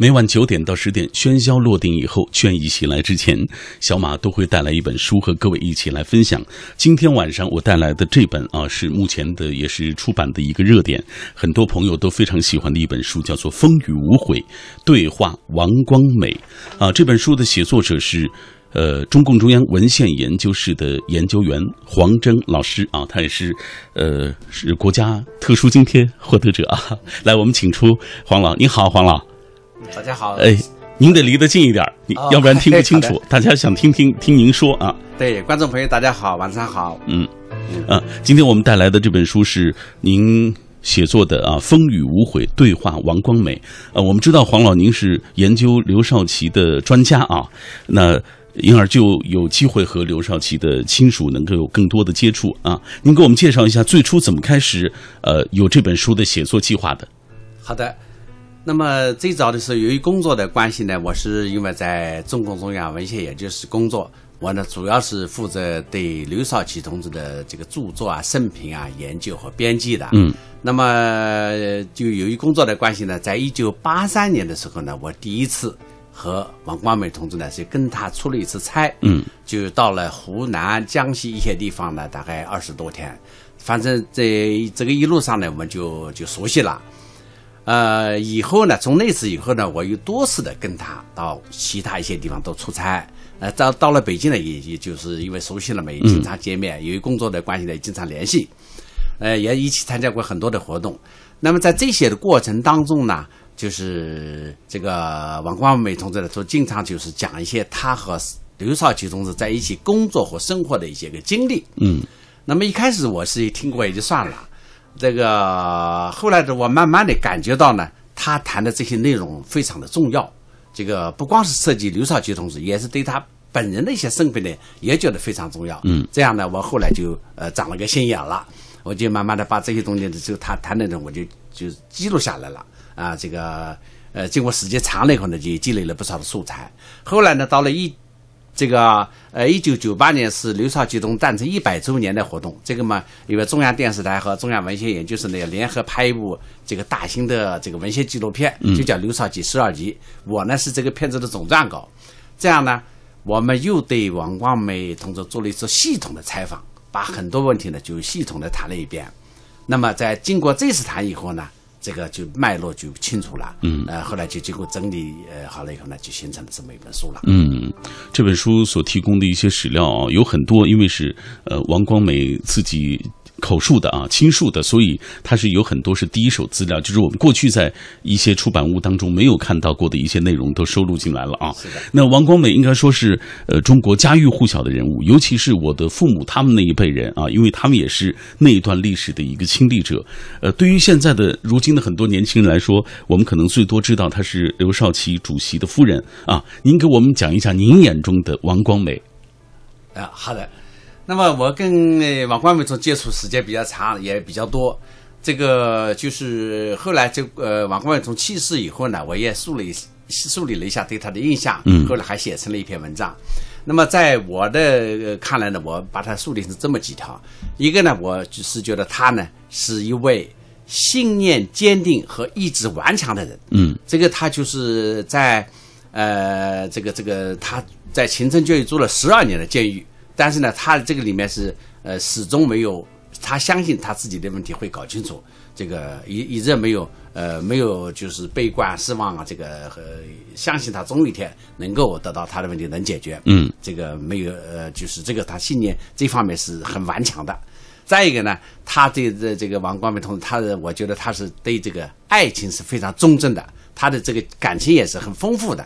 每晚九点到十点，喧嚣落定以后，倦意袭来之前，小马都会带来一本书和各位一起来分享。今天晚上我带来的这本啊，是目前的也是出版的一个热点，很多朋友都非常喜欢的一本书，叫做《风雨无悔对话王光美》啊。这本书的写作者是呃中共中央文献研究室的研究员黄征老师啊，他也是呃是国家特殊津贴获得者啊。来，我们请出黄老，你好，黄老。大家好，哎，您得离得近一点，你要不然听不清楚。大家想听听听您说啊。对，观众朋友大家好，晚上好。嗯，啊，今天我们带来的这本书是您写作的啊，《风雨无悔对话王光美》。呃，我们知道黄老您是研究刘少奇的专家啊，那因而就有机会和刘少奇的亲属能够有更多的接触啊。您给我们介绍一下最初怎么开始呃有这本书的写作计划的？好的。那么最早的时候，由于工作的关系呢，我是因为在中共中央文献研究室工作，我呢主要是负责对刘少奇同志的这个著作啊、生平啊研究和编辑的。嗯。那么就由于工作的关系呢，在一九八三年的时候呢，我第一次和王光美同志呢是跟他出了一次差。嗯。就到了湖南、江西一些地方呢，大概二十多天，反正在这个一路上呢，我们就就熟悉了。呃，以后呢，从那次以后呢，我又多次的跟他到其他一些地方都出差。呃，到到了北京呢，也也就是因为熟悉了嘛，也经常见面，由于工作的关系呢，也经常联系。呃，也一起参加过很多的活动。那么在这些的过程当中呢，就是这个王光美同志呢，都经常就是讲一些他和刘少奇同志在一起工作和生活的一些个经历。嗯。那么一开始我是听过也就算了。这个后来的我慢慢的感觉到呢，他谈的这些内容非常的重要。这个不光是涉及刘少奇同志，也是对他本人的一些身份呢，也觉得非常重要。嗯，这样呢，我后来就呃长了个心眼了，我就慢慢的把这些东西的就他谈的呢，我就就记录下来了。啊，这个呃经过时间长了以后呢，就积累了不少的素材。后来呢，到了一。这个呃，一九九八年是刘少奇同诞辰一百周年的活动。这个嘛，因为中央电视台和中央文学研究室呢要联合拍一部这个大型的这个文学纪录片，就叫《刘少奇十二集》。我呢是这个片子的总撰稿。这样呢，我们又对王光美同志做了一次系统的采访，把很多问题呢就系统的谈了一遍。那么在经过这次谈以后呢？这个就脉络就清楚了，嗯，呃，后来就经过整理，呃，好了以后呢，就形成了这么一本书了。嗯，这本书所提供的一些史料啊，有很多，因为是呃王光美自己。口述的啊，亲述的，所以它是有很多是第一手资料，就是我们过去在一些出版物当中没有看到过的一些内容都收录进来了啊。那王光美应该说是呃中国家喻户晓的人物，尤其是我的父母他们那一辈人啊，因为他们也是那一段历史的一个亲历者。呃，对于现在的如今的很多年轻人来说，我们可能最多知道她是刘少奇主席的夫人啊。您给我们讲一下您眼中的王光美。啊，好的。那么我跟王光美从接触时间比较长，也比较多。这个就是后来就呃，王光美从去世以后呢，我也梳理梳理了一下对他的印象。嗯。后来还写成了一篇文章。那么在我的看来呢，我把它梳理成这么几条。一个呢，我就是觉得他呢是一位信念坚定和意志顽强的人。嗯。这个他就是在呃，这个这个他在秦城监狱住了十二年的监狱。但是呢，他这个里面是呃始终没有，他相信他自己的问题会搞清楚，这个一一直没有呃没有就是悲观失望啊，这个和相信他总有一天能够得到他的问题能解决。嗯，这个没有呃就是这个他信念这方面是很顽强的。再一个呢，他对这这个王光美同志，他的我觉得他是对这个爱情是非常忠贞的，他的这个感情也是很丰富的。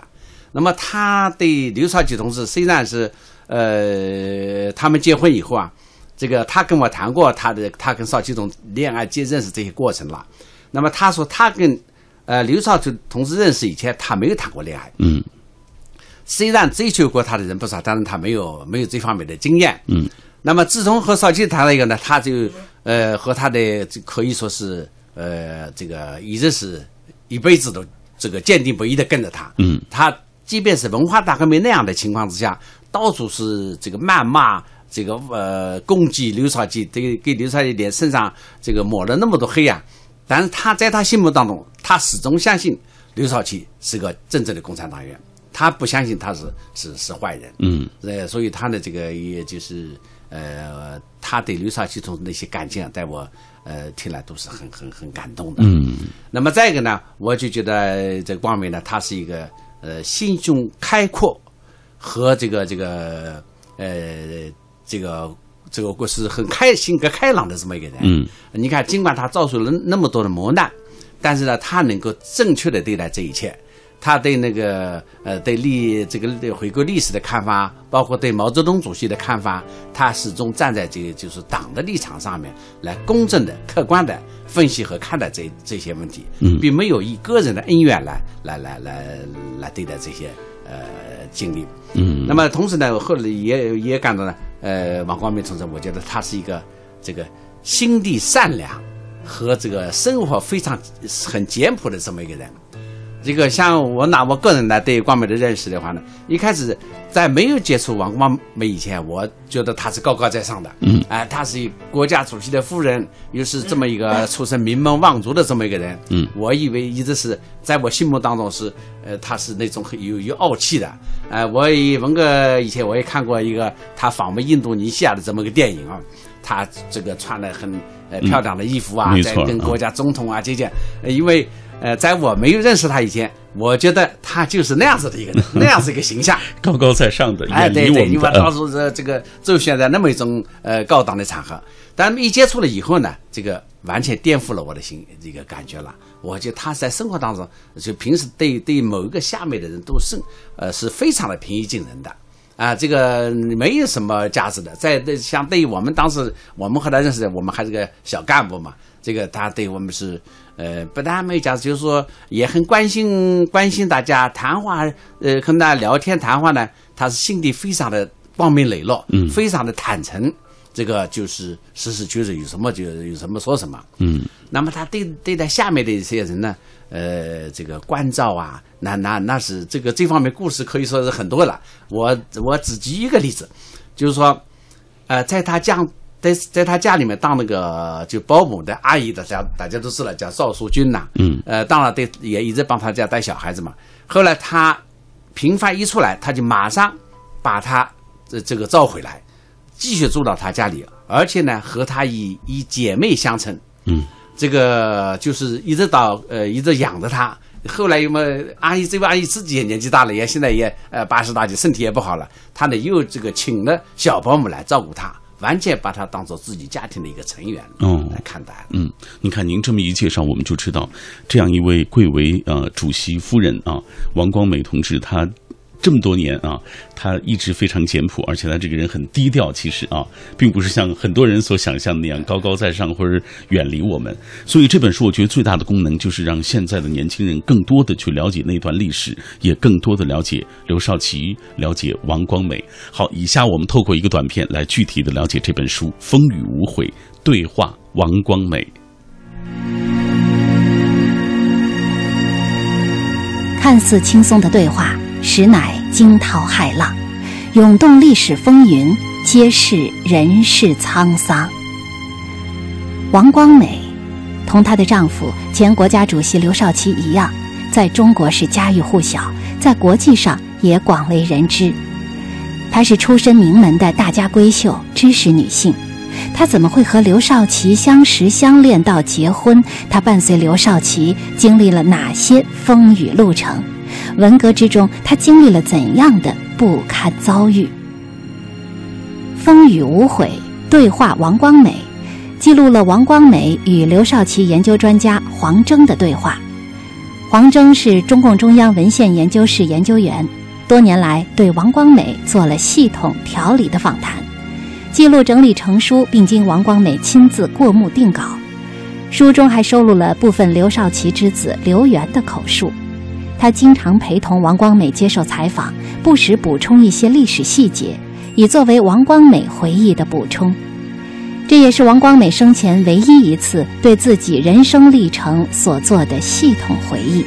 那么他对刘少奇同志虽然是。呃，他们结婚以后啊，这个他跟我谈过他的他跟邵启总恋爱、接认识这些过程了。那么他说他跟呃刘少奇同志认识以前，他没有谈过恋爱。嗯。虽然追求过他的人不少，但是他没有没有这方面的经验。嗯。那么自从和邵奇谈了一个呢，他就呃和他的可以说是呃这个一直是一辈子都这个坚定不移的跟着他。嗯。他即便是文化大革命那样的情况之下。到处是这个谩骂，这个呃攻击刘少奇，给给刘少奇脸身上这个抹了那么多黑啊！但是他在他心目当中，他始终相信刘少奇是个真正的共产党员，他不相信他是是是坏人，嗯，呃，所以他的这个也就是呃，他对刘少奇同那些感情啊，在我呃听来都是很很很感动的，嗯。那么再一个呢，我就觉得这光美呢，他是一个呃心胸开阔和这个这个呃这个这个故事很开性格开朗的这么一个人。嗯，你看，尽管他遭受了那么多的磨难，但是呢，他能够正确的对待这一切。他对那个呃对历这个对回归历史的看法，包括对毛泽东主席的看法，他始终站在这个就是党的立场上面来公正的、客观的分析和看待这这些问题，嗯并没有以个人的恩怨来来来来来对待这些呃经历。嗯，那么同时呢，我后来也也感到呢，呃，王光明同志，我觉得他是一个这个心地善良和这个生活非常很简朴的这么一个人。这个像我拿我个人来对光美的认识的话呢，一开始在没有接触王光美以前，我觉得她是高高在上的，嗯，哎、她是国家主席的夫人，又是这么一个出身名门望族的这么一个人，嗯，我以为一直是在我心目当中是，呃，她是那种很有有傲气的，呃，我也文哥以前我也看过一个她访问印度尼西亚的这么个电影啊，她这个穿的很呃漂亮的衣服啊，在跟国家总统啊接见，呃因为呃，在我没有认识他以前，我觉得他就是那样子的一个人，那样子一个形象。高高在上的，哎，对对。因为到处这这个周旋在那么一种呃高档的场合，但一接触了以后呢，这个完全颠覆了我的心这个感觉了。我觉得他在生活当中，就平时对对某一个下面的人都是呃是非常的平易近人的。啊，这个没有什么价值的，在对像对于我们当时我们和他认识的，我们还是个小干部嘛，这个他对我们是呃不但没有价值，就是说也很关心关心大家，谈话呃跟大家聊天谈话呢，他是心地非常的光明磊落，嗯。非常的坦诚，这个就是实事求是，有什么就有什么说什么，嗯。那么他对对待下面的一些人呢，呃，这个关照啊，那那那是这个这方面故事可以说是很多了。我我只举一个例子，就是说，呃，在他家在在他家里面当那个就保姆的阿姨，大家大家都知道叫赵淑君呐，嗯，呃，当然对也一直帮他家带小孩子嘛。后来他平凡一出来，他就马上把他这这个召回来，继续住到他家里，而且呢和他以以姐妹相称，嗯。这个就是一直到呃一直养着他。后来有么阿姨这位阿姨自己也年纪大了，也现在也呃八十大几，身体也不好了。她呢又这个请了小保姆来照顾她，完全把他当做自己家庭的一个成员哦来看待了。嗯，你看您这么一介绍，我们就知道，这样一位贵为呃主席夫人啊，王光美同志，她这么多年啊，他一直非常简朴，而且他这个人很低调。其实啊，并不是像很多人所想象的那样高高在上或者远离我们。所以这本书，我觉得最大的功能就是让现在的年轻人更多的去了解那段历史，也更多的了解刘少奇，了解王光美。好，以下我们透过一个短片来具体的了解这本书《风雨无悔》，对话王光美。看似轻松的对话，实乃惊涛骇浪，涌动历史风云，揭示人世沧桑。王光美同她的丈夫前国家主席刘少奇一样，在中国是家喻户晓，在国际上也广为人知。她是出身名门的大家闺秀，知识女性。她怎么会和刘少奇相识相恋到结婚？她伴随刘少奇经历了哪些风雨路程？文革之中，他经历了怎样的不堪遭遇？风雨无悔，对话王光美，记录了王光美与刘少奇研究专家黄征的对话。黄征是中共中央文献研究室研究员，多年来对王光美做了系统条理的访谈。记录整理成书，并经王光美亲自过目定稿。书中还收录了部分刘少奇之子刘源的口述。他经常陪同王光美接受采访，不时补充一些历史细节，以作为王光美回忆的补充。这也是王光美生前唯一一次对自己人生历程所做的系统回忆。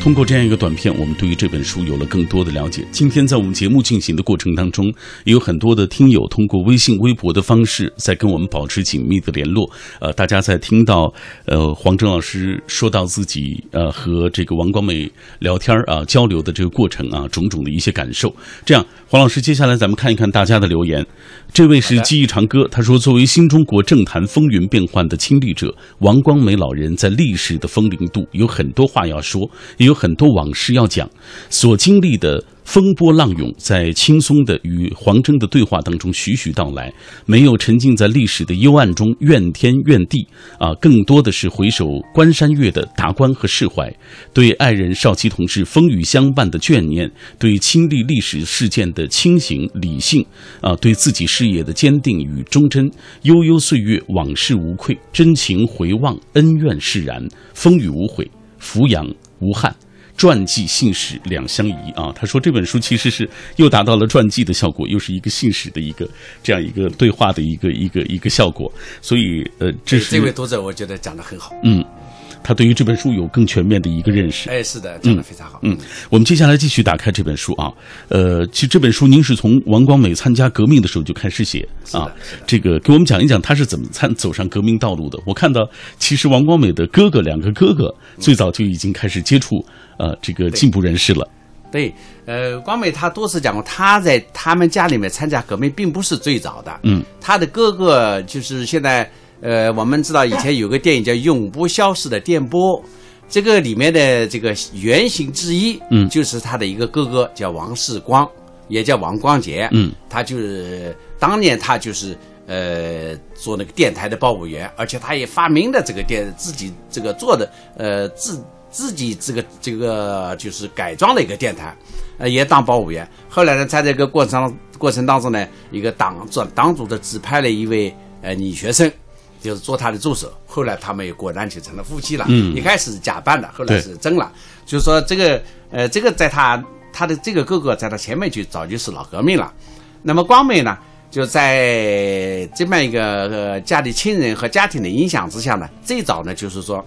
通过这样一个短片，我们对于这本书有了更多的了解。今天在我们节目进行的过程当中，也有很多的听友通过微信、微博的方式在跟我们保持紧密的联络。呃，大家在听到呃黄征老师说到自己呃和这个王光美聊天啊交流的这个过程啊，种种的一些感受。这样，黄老师，接下来咱们看一看大家的留言。这位是记忆长歌，他说：“作为新中国政坛风云变幻的亲历者，王光美老人在历史的风陵度有很多话要说，也有很多往事要讲。所经历的风波浪涌，在轻松的与黄峥的对话当中徐徐道来，没有沉浸在历史的幽暗中怨天怨地啊，更多的是回首关山月的达观和释怀，对爱人少奇同志风雨相伴的眷念，对亲历历史事件的清醒理性啊，对自己事业的坚定与忠贞。悠悠岁月，往事无愧，真情回望，恩怨释然，风雨无悔，俯仰无憾。传记信史两相宜啊！他说这本书其实是又达到了传记的效果，又是一个信史的一个这样一个对话的一个一个一个效果。所以呃，这是这位读者，我觉得讲的很好。嗯，他对于这本书有更全面的一个认识。哎，是的，讲的非常好。嗯，我们接下来继续打开这本书啊。呃，其实这本书您是从王光美参加革命的时候就开始写啊。这个给我们讲一讲他是怎么参走上革命道路的。我看到其实王光美的哥哥两个哥哥最早就已经开始接触呃这个进步人士了。对，呃，光美他多次讲过，他在他们家里面参加革命并不是最早的。嗯，他的哥哥就是现在，呃，我们知道以前有个电影叫《永不消逝的电波》，这个里面的这个原型之一，嗯就是他的一个哥哥叫王世光，也叫王光杰。嗯，他就是当年他就是呃做那个电台的报务员，而且他也发明了这个电自己这个做的呃自自己这个这个就是改装了一个电台，呃也当报务员。后来呢，在这个过程过程当中呢，一个党党党组的指派了一位呃女学生。就是做他的助手，后来他们也果然就成了夫妻了。嗯一开始是假扮的，后来是真了。就是说这个呃，这个在他他的这个哥哥在他前面就早就是老革命了。那么光美呢，就在这么一个呃家里亲人和家庭的影响之下呢，最早呢就是说，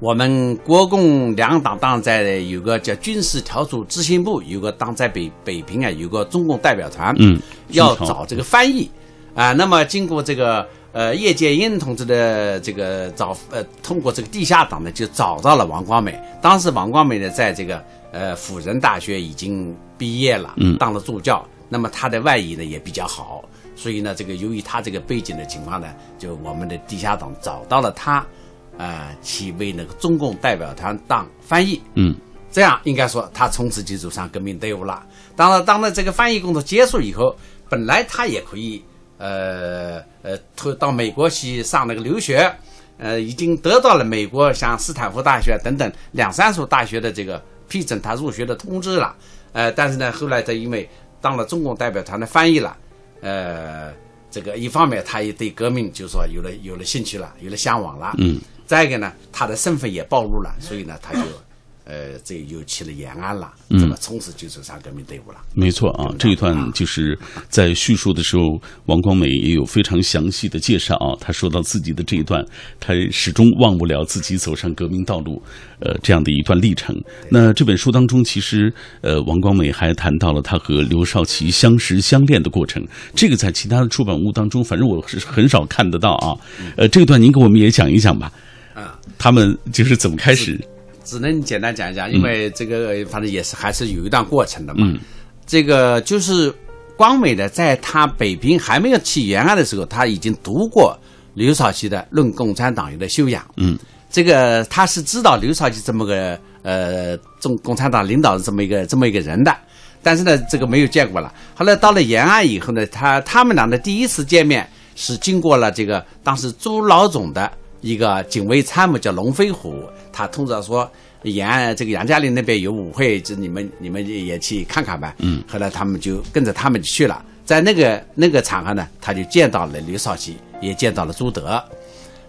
我们国共两党当然在有个叫军事调处执行部，有个当在北北平啊有个中共代表团，嗯要找这个翻译啊。那么经过这个呃叶剑英同志的这个找呃通过这个地下党呢，就找到了王光美。当时王光美呢，在这个呃辅仁大学已经毕业了，嗯当了助教。那么他的外语呢也比较好，所以呢，这个由于他这个背景的情况呢，就我们的地下党找到了他，呃，去为那个中共代表团当翻译。嗯这样应该说，他从此就走上革命队伍了。当然，当然这个翻译工作结束以后，本来他也可以，呃呃，投到美国去上那个留学，呃，已经得到了美国像斯坦福大学等等两三所大学的这个批准他入学的通知了。呃，但是呢，后来他因为当了中共代表团的翻译了，呃，这个一方面他也对革命就是说有了有了兴趣了，有了向往了。嗯，再一个呢，他的身份也暴露了，所以呢，他就呃，这又去了延安了，嗯那么从此就走上革命队伍了。没错啊，这一段就是在叙述的时候，王光美也有非常详细的介绍啊。他说到自己的这一段，他始终忘不了自己走上革命道路，呃，这样的一段历程。那这本书当中，其实呃，王光美还谈到了他和刘少奇相识相恋的过程。这个在其他的出版物当中，反正我是很少看得到啊。呃，这段您给我们也讲一讲吧。啊，他们就是怎么开始？只能简单讲一讲，因为这个反正也是还是有一段过程的嘛。嗯这个就是光美的，在他北平还没有去延安的时候，他已经读过刘少奇的《论共产党员的修养》。嗯，这个他是知道刘少奇这么个呃中共产党领导的这么一个这么一个人的，但是呢，这个没有见过了。后来到了延安以后呢，他他们俩的第一次见面是经过了这个当时朱老总的一个警卫参谋叫龙飞虎，他通知说延安这个杨家岭那边有舞会，就你们你们也去看看吧。嗯，后来他们就跟着他们去了，在那个那个场合呢，他就见到了刘少奇，也见到了朱德。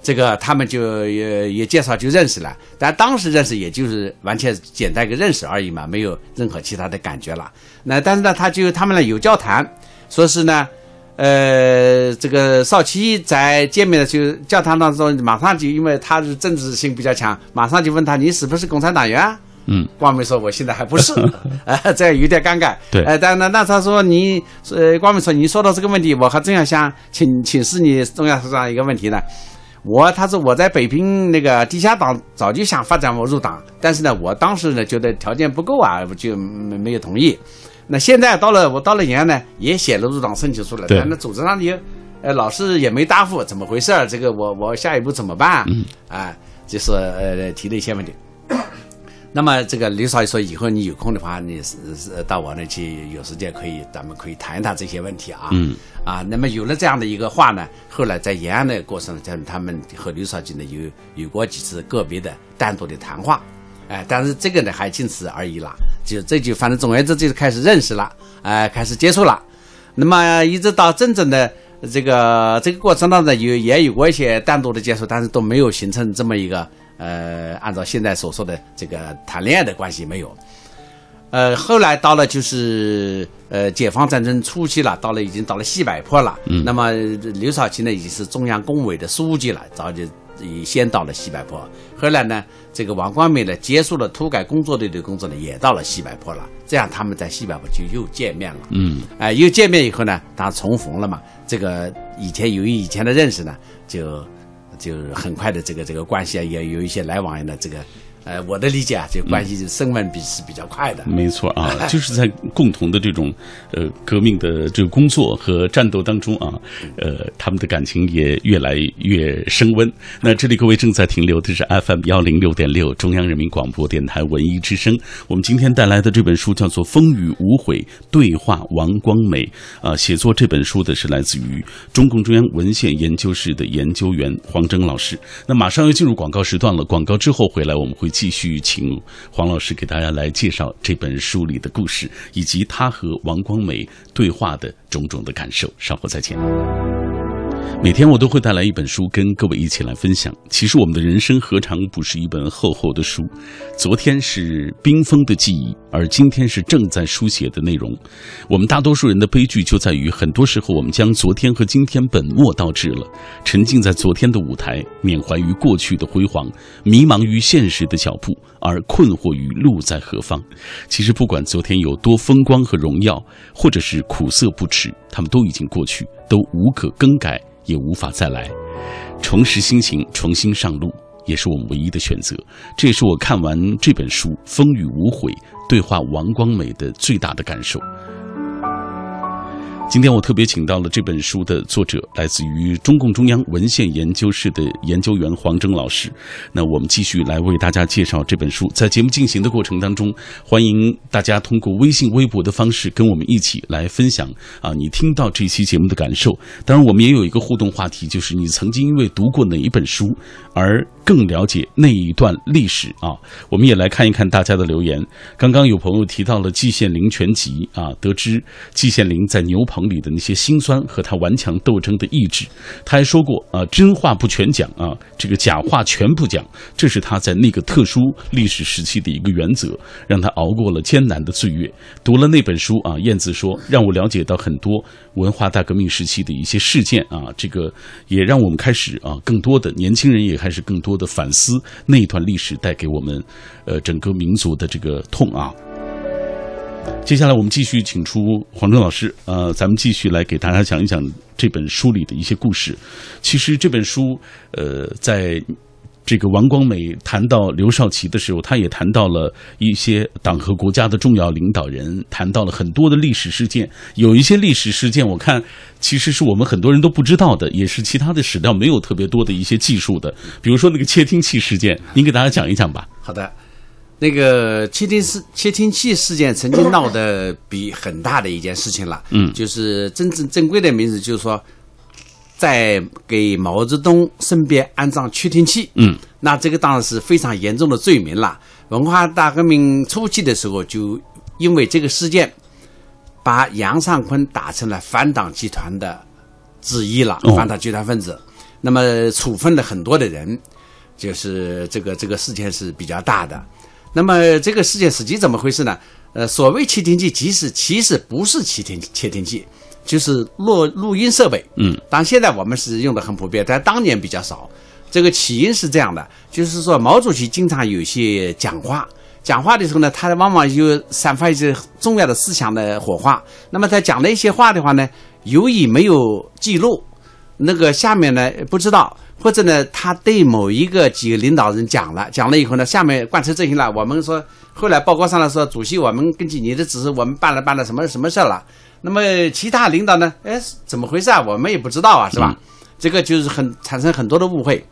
这个他们就也也介绍就认识了，但当时认识也就是完全简单一个认识而已嘛，没有任何其他的感觉了。那但是呢，他就他们呢有交谈，说是呢，呃，这个少奇在见面的就交谈当中，马上就因为他是政治性比较强，马上就问他你是不是共产党员啊？嗯，光明说我现在还不是，哎，这样有点尴尬。对哎，但那那他说你，呃，光明说你说到这个问题，我还真要想请请示你中央社长一个问题呢。我他说我在北平那个地下党早就想发展我入党，但是呢，我当时呢觉得条件不够啊，我就没没有同意。那现在到了我到了延安呢，也写了入党申请书了，对但那组织上也，呃，老师也没答复，怎么回事儿？这个我我下一步怎么办？嗯，啊，就是呃提了一些问题。那么这个刘少爷说，以后你有空的话，你是是到我那去，有时间可以，咱们可以谈一谈这些问题啊。嗯。啊，那么有了这样的一个话呢，后来在延安的过程中，他们和刘少奇呢有有过几次个别的单独的谈话，哎，但是这个呢还仅此而已啦。就这就反正总而言之就是开始认识了，哎、开始接触了。那么一直到真正的这个这个过程当中，有也有过一些单独的接触，但是都没有形成这么一个呃，按照现在所说的这个谈恋爱的关系没有。呃，后来到了就是呃解放战争初期了，到了已经到了西柏坡了。嗯，那么刘少奇呢已经是中央工委的书记了，早就已先到了西柏坡。后来呢，这个王光美呢结束了土改工作队的工作呢，也到了西柏坡了。这样他们在西柏坡就又见面了。嗯，哎、又见面以后呢，当然重逢了嘛。这个以前由于以前的认识呢，就就很快的这个这个关系啊，也有一些来往呢这个。呃，我的理解啊，这个关系升温比是比较快的。没错啊，就是在共同的这种呃革命的这个工作和战斗当中啊，呃，他们的感情也越来越升温。那这里各位正在停留的是 FM 幺零六点六中央人民广播电台文艺之声。我们今天带来的这本书叫做《风雨无悔对话王光美》啊，写作这本书的是来自于中共中央文献研究室的研究员黄征老师。那马上要进入广告时段了，广告之后回来我们会。继续请黄老师给大家来介绍这本书里的故事，以及他和王光美对话的种种的感受。稍后再见。每天我都会带来一本书跟各位一起来分享。其实我们的人生何尝不是一本厚厚的书？昨天是冰封的记忆，而今天是正在书写的内容。我们大多数人的悲剧就在于，很多时候我们将昨天和今天本末倒置了，沉浸在昨天的舞台，缅怀于过去的辉煌，迷茫于现实的脚步，而困惑于路在何方。其实不管昨天有多风光和荣耀，或者是苦涩不耻，他们都已经过去，都无可更改。也无法再来，重拾心情，重新上路，也是我们唯一的选择。这也是我看完这本书《风雨无悔：对话王光美》的最大的感受。今天我特别请到了这本书的作者，来自于中共中央文献研究室的研究员黄峥老师。那我们继续来为大家介绍这本书。在节目进行的过程当中，欢迎大家通过微信、微博的方式跟我们一起来分享啊，你听到这期节目的感受。当然，我们也有一个互动话题，就是你曾经因为读过哪一本书而更了解那一段历史啊。我们也来看一看大家的留言。刚刚有朋友提到了季羡林全集啊，得知季羡林在牛棚里的那些辛酸和他顽强斗争的意志。他还说过啊，真话不全讲啊，这个假话全不讲，这是他在那个特殊历史时期的一个原则，让他熬过了艰难的岁月。读了那本书啊，燕子说让我了解到很多文化大革命时期的一些事件啊，这个也让我们开始啊，更多的年轻人也开始更多多的反思那一段历史带给我们呃整个民族的这个痛啊。接下来我们继续请出黄春老师，呃，咱们继续来给大家讲一讲这本书里的一些故事。其实这本书，呃，在这个王光美谈到刘少奇的时候，他也谈到了一些党和国家的重要领导人，谈到了很多的历史事件。有一些历史事件，我看其实是我们很多人都不知道的，也是其他的史料没有特别多的一些技术的。比如说那个窃听器事件，您给大家讲一讲吧。好的，那个窃听事窃听器事件曾经闹得比很大的一件事情了，嗯就是真正正规的名字就是说，在给毛泽东身边安装窃听器，嗯，那这个当然是非常严重的罪名了。文化大革命初期的时候，就因为这个事件，把杨尚昆打成了反党集团的之一了，哦反党集团分子。那么处分了很多的人，就是这个这个事件是比较大的。那么这个事件实际怎么回事呢？呃，所谓窃听器，其实其实不是窃听窃听器，就是录录音设备。嗯，当然现在我们是用的很普遍，但当年比较少。这个起因是这样的，就是说毛主席经常有些讲话，讲话的时候呢，他往往有散发一些重要的思想的火花。那么他讲了一些话的话呢，由于没有记录，那个下面呢不知道，或者呢他对某一个几个领导人讲了，讲了以后呢，下面贯彻执行了。我们说后来报告上来说，主席，我们根据你的指示，我们办了办了什么什么事了。那么其他领导呢？哎，怎么回事啊？我们也不知道啊，是吧？这个就是很产生很多的误会。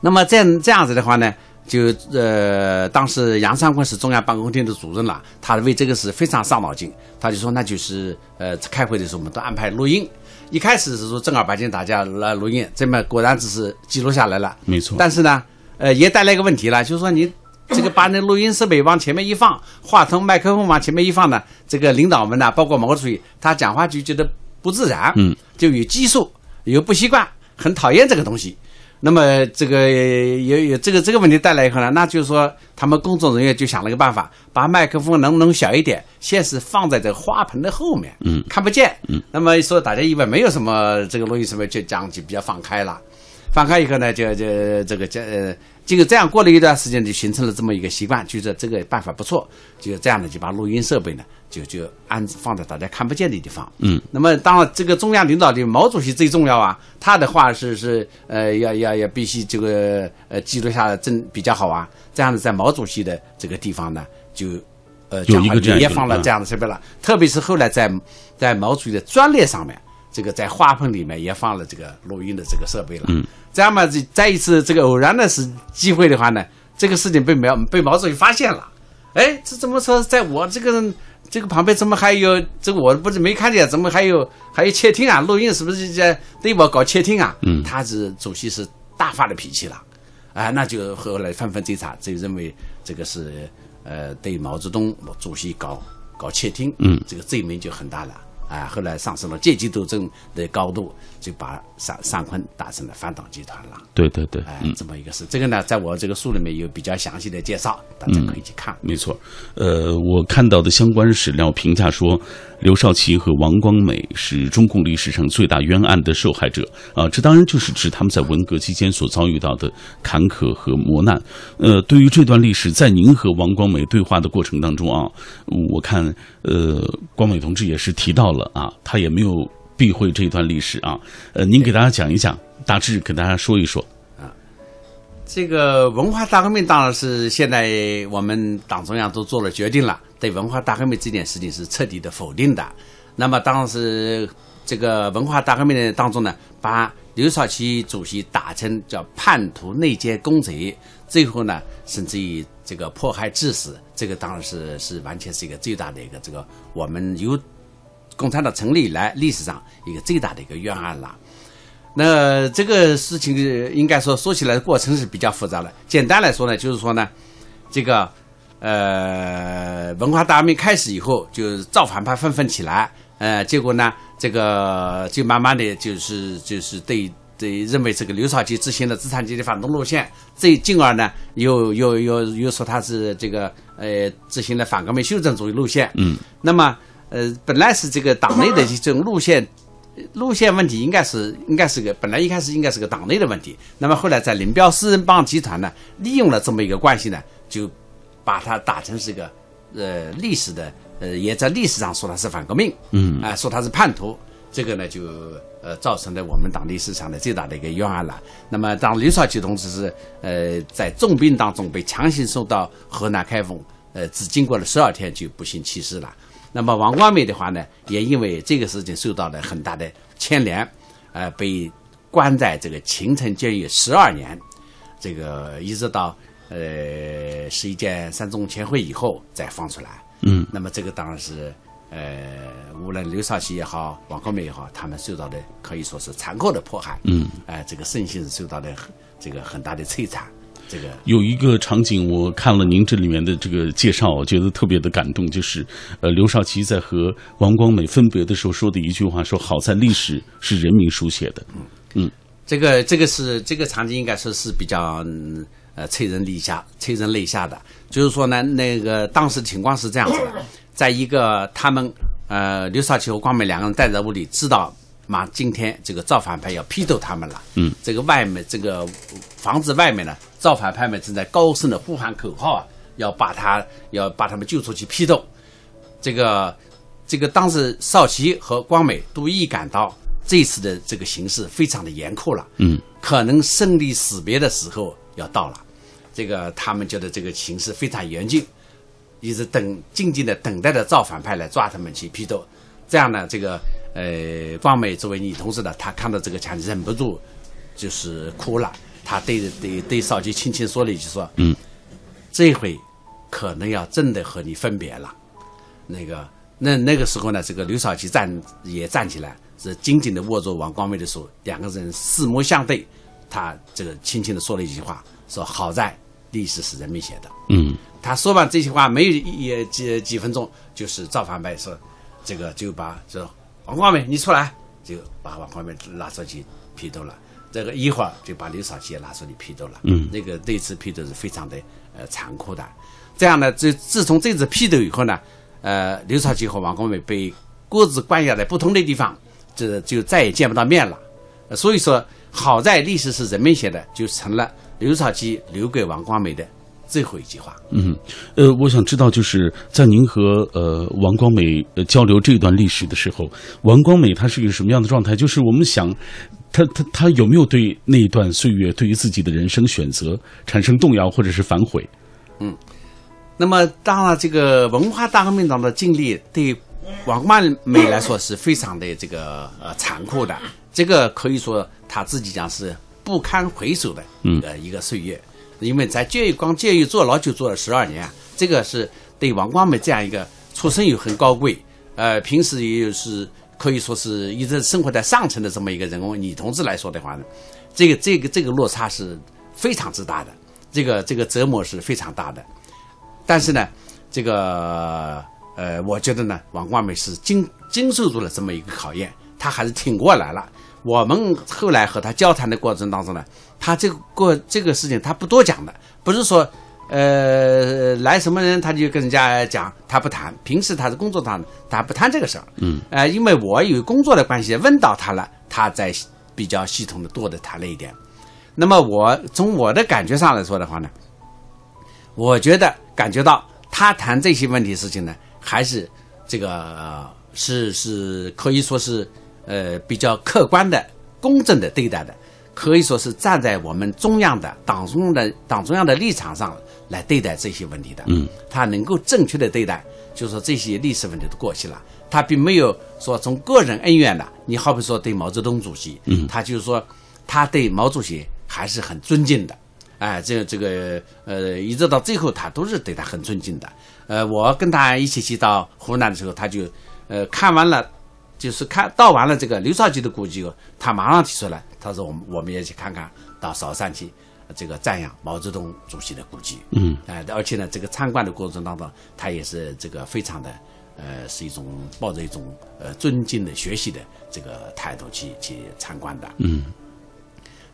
那么这样这样子的话呢，就呃，当时杨尚昆是中央办公厅的主任了，他为这个事非常伤脑筋。他就说，那就是呃，开会的时候我们都安排录音。一开始是说正儿八经大家来录音，这么果然只是记录下来了。没错。但是呢，呃，也带来一个问题了，就是说你。这个把那录音设备往前面一放，话筒、麦克风往前面一放呢，这个领导们呢，包括毛主席，他讲话就觉得不自然，嗯，就有激素，有不习惯，很讨厌这个东西。那么这个有有这个这个问题带来以后呢，那就是说他们工作人员就想了个办法，把麦克风能不能小一点，先是放在这个花盆的后面，嗯，看不见，嗯，那么说大家以为没有什么这个录音设备，就讲就比较放开了，放开以后呢，就就这个这呃。结果这样过了一段时间，就形成了这么一个习惯，就是这个办法不错，就这样呢就把录音设备呢，就就安放在大家看不见的地方。嗯，那么当然，这个中央领导的毛主席最重要啊，他的话是是呃要要要必须这个呃记录下来，真比较好啊。这样子在毛主席的这个地方呢，就呃有一个也放了这样的设备了，特别是后来在在毛主席的专列上面。这个在花盆里面也放了这个录音的这个设备了，嗯，这样嘛，这再一次这个偶然的是机会的话呢，这个事情被毛被毛主席发现了，哎，这怎么说，在我这个这个旁边怎么还有这个我不是没看见，怎么还有还有窃听啊？录音是不是在对我搞窃听啊？嗯，他是主席是大发了脾气了，啊，那就后来纷纷追查，就认为这个是呃对毛泽东主席搞搞窃听，嗯，这个罪名就很大了。啊，后来上升了阶级斗争的高度，就把尚尚坤打成了反党集团了。对对对，哎，这么一个事。这个呢，在我这个书里面有比较详细的介绍，大家可以去看。没错，呃，我看到的相关史料评价说，刘少奇和王光美是中共历史上最大冤案的受害者啊，这当然就是指他们在文革期间所遭遇到的坎坷和磨难。呃，对于这段历史，在您和王光美对话的过程当中啊，我看呃，光美同志也是提到了。啊，他也没有避讳这段历史啊。呃，您给大家讲一讲，大致给大家说一说。啊，这个文化大革命当然是现在我们党中央都做了决定了，对文化大革命这件事情是彻底的否定的。那么当时这个文化大革命的当中呢，把刘少奇主席打成叫叛徒、内奸、公贼，最后呢，甚至于这个迫害致死，这个当然是是完全是一个最大的一个这个我们有。共产党成立以来，历史上一个最大的一个冤案了。那这个事情应该说说起来过程是比较复杂的。简单来说呢，就是说呢，这个呃文化大革命开始以后，就是造反派纷纷起来，呃，结果呢，这个就慢慢的就是就是对对认为这个刘少奇执行了资产阶级反动路线，这进而呢又又又又说他是这个呃执行了反革命修正主义路线。嗯，那么。呃，本来是这个党内的这种路线，路线问题应该是应该是个本来一开始应该是个党内的问题。那么后来在林彪四人帮集团呢，利用了这么一个关系呢，就把它打成是个呃历史的呃，也在历史上说他是反革命，嗯啊，说他是叛徒，这个呢就呃造成了我们党历史上的最大的一个冤案了。那么当刘少奇同志是呃在重病当中被强行送到河南开封，呃只经过了十二天就不幸去世了。那么王光美的话呢，也因为这个事情受到了很大的牵连，呃，被关在这个秦城监狱十二年，这个一直到呃十一届三中全会以后再放出来。嗯，那么这个当然是呃，无论刘少奇也好，王光美也好，他们受到的可以说是残酷的迫害。嗯，哎，这个身心是受到了这个很大的摧残。这个有一个场景，我看了您这里面的这个介绍，我觉得特别的感动，就是呃，刘少奇在和王光美分别的时候说的一句话，说：“好在历史是人民书写的。”嗯，这个这个是这个场景应该说是比较呃催人泪下、催人泪下的。就是说呢，那个当时的情况是这样子的，在一个他们呃刘少奇和光美两个人待在屋里，知道。嘛，今天这个造反派要批斗他们了。嗯，这个外面这个房子外面呢，造反派们正在高声的呼喊口号啊，要把他要把他们救出去批斗。这个这个当时少奇和光美都预感到这次的这个形势非常的严酷了，嗯，可能生离死别的时候要到了。这个他们觉得这个形势非常严峻，一直等静静的等待着造反派来抓他们去批斗。这样呢，这个呃，光美作为女同志呢，她看到这个场景忍不住就是哭了。她对对对少奇轻轻说了一句说：“嗯，这回可能要真的和你分别了。”那个那那个时候呢，这个刘少奇站也站起来，是紧紧的握住王光美的手，两个人四目相对，他这个轻轻的说了一句话，说：“好在历史是人民写的。”嗯，他说完这些话，没有也几几分钟，就是造反派说，这个就把这王光美你出来，就把王光美拉出去批斗了。这个一会儿就把刘少奇也拉出去批斗了。嗯，那个那次批斗是非常的呃残酷的。这样呢，自自从这次批斗以后呢，呃，刘少奇和王光美被各自关押在不同的地方，这就再也见不到面了。呃所以说，好在历史是人民写的，就成了刘少奇留给王光美的最后一句话。嗯，呃，我想知道，就是在您和呃王光美呃交流这段历史的时候，王光美他是一个什么样的状态？就是我们想，他他他有没有对那一段岁月，对于自己的人生选择产生动摇或者是反悔？嗯那么，当然，这个文化大革命党的经历对王曼美来说是非常的这个呃残酷的，这个可以说他自己讲是不堪回首的一个、一个岁月，因为在监狱光监狱坐牢就坐了十二年，这个是对王光美这样一个出身又很高贵，呃，平时也是可以说是一直生活在上层的这么一个人物女同志来说的话呢，这个这个这个落差是非常之大的，这个这个折磨是非常大的。但是呢，这个呃，我觉得呢，王光美是经经受住了这么一个考验，她还是挺过来了。我们后来和他交谈的过程当中呢，他这个过这个事情他不多讲的，不是说呃来什么人他就跟人家讲，他不谈。平时他是工作上他不谈这个事儿。嗯，呃，因为我有工作的关系问到他了，他在比较系统的多的谈了一点。那么我从我的感觉上来说的话呢，我觉得感觉到他谈这些问题事情呢，还是这个、呃是是可以说是呃比较客观的、公正的对待的，可以说是站在我们中央的党中央的党中央的立场上来对待这些问题的。嗯，他能够正确的对待，就是说这些历史问题都过去了，他并没有说从个人恩怨的。你好比说对毛泽东主席，嗯他就是说他对毛主席还是很尊敬的。哎，这个这个呃，一直到最后，他都是对他很尊敬的。呃，我跟他一起去到湖南的时候，他就呃看完了，就是看到完了这个刘少奇的故居后，他马上提出来，他说我们我们也去看看到韶山去，呃这个赞扬毛泽东主席的故居。嗯，哎、而且呢，这个参观的过程当中，他也是这个非常的呃，是一种抱着一种呃尊敬的学习的这个态度去去参观的。嗯，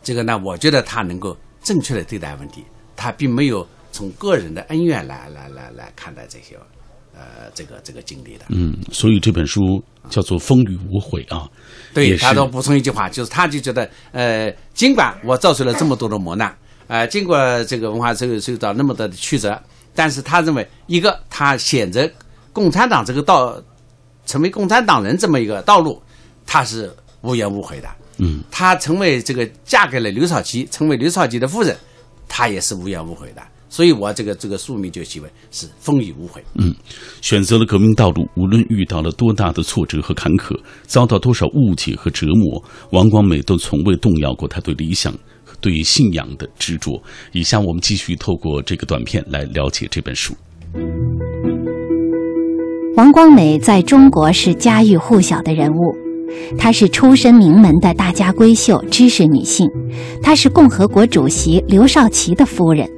这个呢，我觉得他能够正确的对待问题，他并没有从个人的恩怨来来来来看待这些呃这个这个经历的。嗯，所以这本书叫做《风雨无悔》啊。对他都补充一句话，就是他就觉得，呃，尽管我遭受了这么多的磨难，呃，经过这个文化受受到那么多的曲折，但是他认为，一个他选择共产党这个道，成为共产党人这么一个道路，他是无怨无悔的。嗯，他成为这个嫁给了刘少奇，成为刘少奇的夫人，他也是无怨无悔的。所以我这个这个宿命就起为是风雨无悔。嗯，选择了革命道路，无论遇到了多大的挫折和坎坷，遭到多少误解和折磨，王光美都从未动摇过他对理想、和对信仰的执着。以下我们继续透过这个短片来了解这本书。王光美在中国是家喻户晓的人物，她是出身名门的大家闺秀、知识女性，她是共和国主席刘少奇的夫人，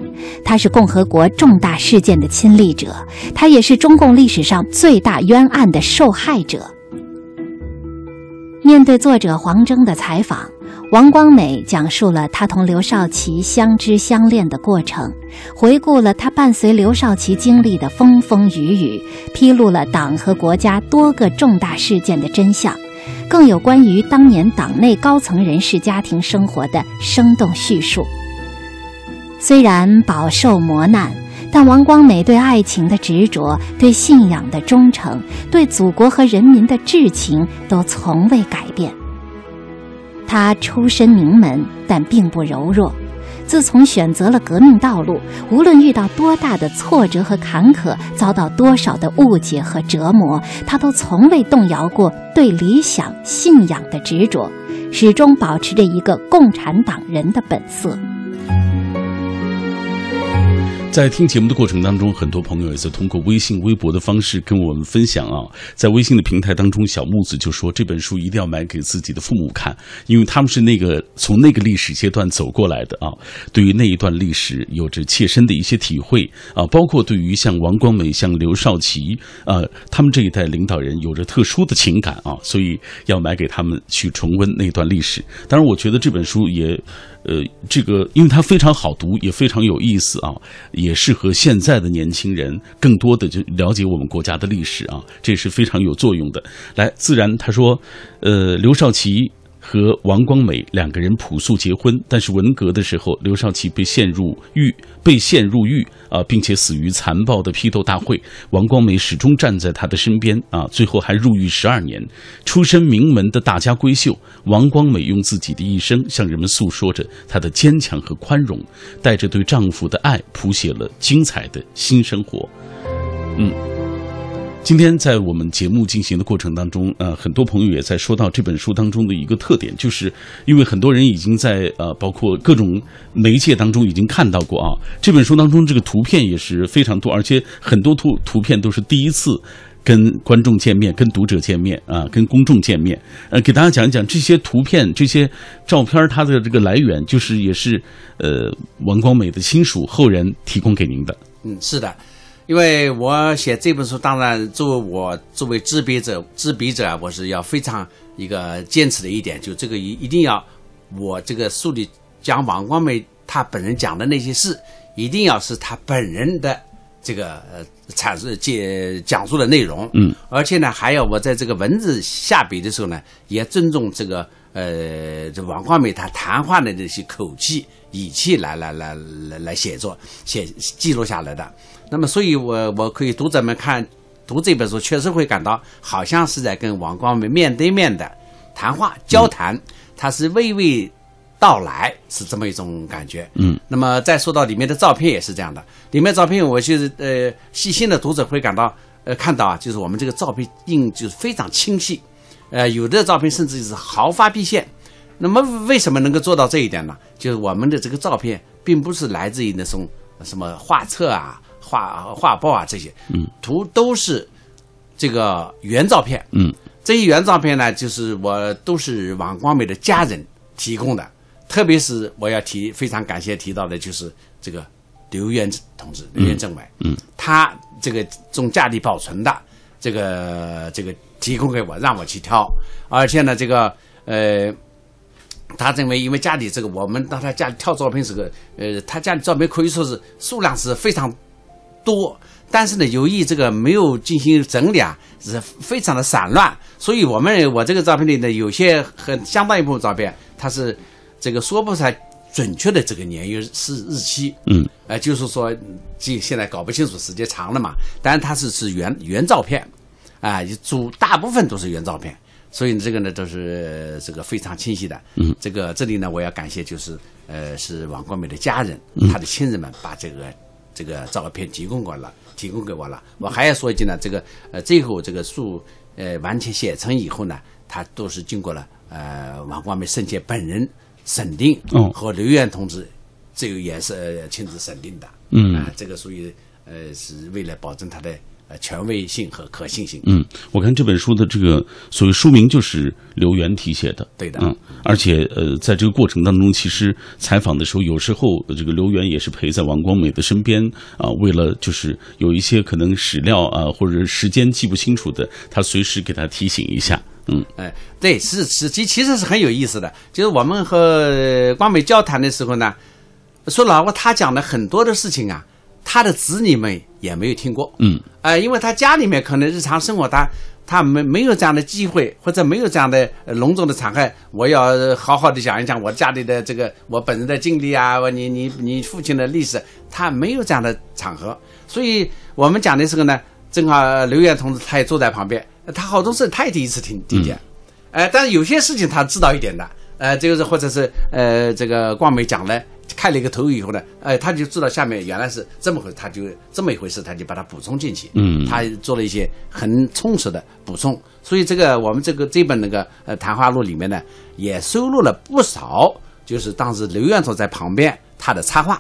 他是共和国重大事件的亲历者，他也是中共历史上最大冤案的受害者。面对作者黄峥的采访，王光美讲述了他同刘少奇相知相恋的过程，回顾了他伴随刘少奇经历的风风雨雨，披露了党和国家多个重大事件的真相，更有关于当年党内高层人士家庭生活的生动叙述。虽然饱受磨难，但王光美对爱情的执着、对信仰的忠诚、对祖国和人民的至情都从未改变。她出身名门，但并不柔弱。自从选择了革命道路，无论遇到多大的挫折和坎坷，遭到多少的误解和折磨，她都从未动摇过对理想、信仰的执着，始终保持着一个共产党人的本色。在听节目的过程当中，很多朋友也在通过微信、微博的方式跟我们分享啊。在微信的平台当中，小木子就说这本书一定要买给自己的父母看，因为他们是那个从那个历史阶段走过来的啊，对于那一段历史有着切身的一些体会啊，包括对于像王光美、像刘少奇啊，他们这一代领导人有着特殊的情感啊，所以要买给他们去重温那段历史。当然，我觉得这本书也。呃，这个因为它非常好读，也非常有意思啊，也适合现在的年轻人更多的就了解我们国家的历史啊，这是非常有作用的。来，自然他说，呃，刘少奇。和王光美两个人朴素结婚，但是文革的时候，刘少奇被陷入狱，被陷入狱啊，并且死于残暴的批斗大会。王光美始终站在他的身边啊，最后还入狱十二年。出身名门的大家闺秀王光美，用自己的一生向人们诉说着她的坚强和宽容，带着对丈夫的爱，谱写了精彩的新生活。嗯。今天在我们节目进行的过程当中，呃，很多朋友也在说到这本书当中的一个特点，就是因为很多人已经在呃，包括各种媒介当中已经看到过啊，这本书当中这个图片也是非常多，而且很多图图片都是第一次跟观众见面、跟读者见面啊、跟公众见面。呃，给大家讲一讲这些图片、这些照片它的这个来源，就是也是呃王光美的亲属后人提供给您的。嗯，是的。因为我写这本书，当然作为我作为执笔者，执笔者我是要非常一个坚持的一点，就这个一一定要我这个书里讲王光美他本人讲的那些事，一定要是他本人的这个呃阐述解讲述的内容。嗯，而且呢，还要我在这个文字下笔的时候呢，也尊重这个呃这王光美他谈话的那些口气语气来来来来来写作写记录下来的。那么，所以我我可以读者们看读这本书，确实会感到好像是在跟王光美面对面的谈话交谈，他是娓娓道来，是这么一种感觉。嗯。那么再说到里面的照片也是这样的，里面照片我就是呃细心的读者会感到呃看到啊，就是我们这个照片印就是非常清晰，呃有的照片甚至是毫发毕现。那么为什么能够做到这一点呢？就是我们的这个照片并不是来自于那种什么画册啊。画画报啊，这些嗯图都是这个原照片。嗯，这些原照片呢，就是我都是王光美的家人提供的。特别是我要提非常感谢提到的，就是这个刘元同志，刘元政委。嗯，他这个从家里保存的，这个这个提供给我，让我去挑。而且呢，这个呃，他认为因为家里这个，我们到他家里挑照片是个，呃，他家里照片可以说是数量是非常。多，但是呢，由于这个没有进行整理啊，是非常的散乱，所以我们我这个照片里呢，有些很相当一部分照片，它是这个说不出来准确的这个年月是日期，嗯，呃，就是说，这现在搞不清楚时间长了嘛，但是它是是原原照片，啊，主大部分都是原照片，所以这个呢都是这个非常清晰的，嗯，这个这里呢我要感谢就是呃是王光美的家人，他的亲人们把这个。这个照片提供过了，提供给我了。我还要说一句呢，这个呃，最后这个书呃完全写成以后呢，它都是经过了呃王光美圣贤本人审定，和刘源同志这个也是亲自审定的。嗯，这个属于呃是为了保证他的。权威性和可信性。嗯，我看这本书的这个所谓书名就是刘源题写的。对的。嗯，而且呃，在这个过程当中，其实采访的时候，有时候这个刘源也是陪在王光美的身边啊。为了就是有一些可能史料啊或者时间记不清楚的，他随时给他提醒一下。嗯，哎，对，是实际其实是很有意思的。就是我们和光美交谈的时候呢，说老话，他讲的很多的事情啊。他的子女们也没有听过。嗯，呃，因为他家里面可能日常生活他他没没有这样的机会，或者没有这样的呃隆重的场合，我要好好的讲一讲我家里的这个我本人的经历啊，我你你你父亲的历史，他没有这样的场合，所以我们讲的时候呢，正好刘源同志他也坐在旁边，他好多事他也第一次听听见，呃，但是有些事情他知道一点的，呃，这个是或者是呃这个光美讲了。开了一个头以后呢，哎，他就知道下面原来是这么回事，他就这么一回事，他就把它补充进去。嗯，他做了一些很充实的补充，所以这个我们这个这本那个呃谈话录里面呢，也收录了不少，就是当时刘院长在旁边他的插画，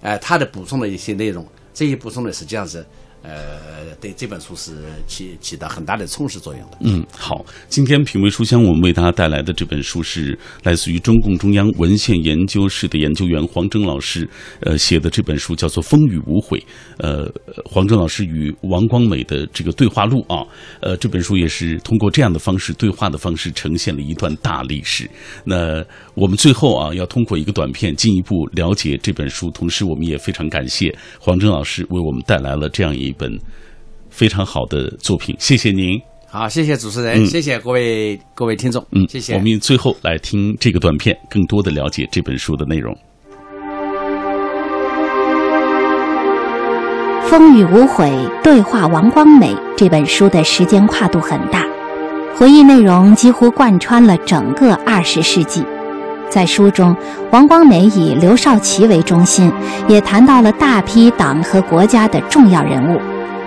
呃，他的补充的一些内容，这些补充呢实际上是。呃，对这本书是起起到很大的充实作用的。嗯，好，今天品味书香，我们为大家带来的这本书是来自于中共中央文献研究室的研究员黄峥老师，呃，写的这本书叫做《风雨无悔》。呃，黄峥老师与王光美的这个对话录啊，呃，这本书也是通过这样的方式对话的方式呈现了一段大历史。那我们最后啊，要通过一个短片进一步了解这本书，同时我们也非常感谢黄峥老师为我们带来了这样一。一本非常好的作品，谢谢您。好，谢谢主持人，谢谢各位各位听众，嗯，谢谢。我们最后来听这个短片，更多的了解这本书的内容。《风雨无悔对话王光美》这本书的时间跨度很大，回忆内容几乎贯穿了整个二十世纪。在书中，王光美以刘少奇为中心，也谈到了大批党和国家的重要人物：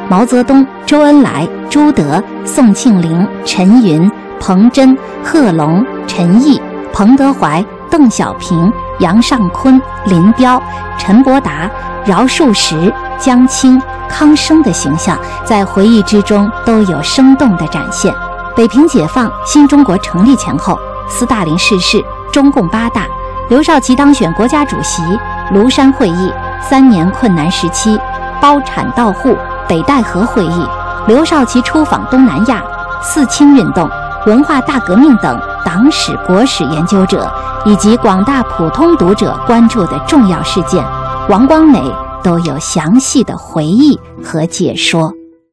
毛泽东、周恩来、朱德、宋庆龄、陈云、彭真、贺龙、陈毅、彭德怀、邓小平、杨尚昆、林彪、陈伯达、饶漱石、江青、康生的形象，在回忆之中都有生动的展现。北平解放、新中国成立前后，斯大林逝世。中共八大，刘少奇当选国家主席，庐山会议，三年困难时期，包产到户，北戴河会议，刘少奇出访东南亚，四清运动，文化大革命等党史国史研究者以及广大普通读者关注的重要事件，王光美都有详细的回忆和解说。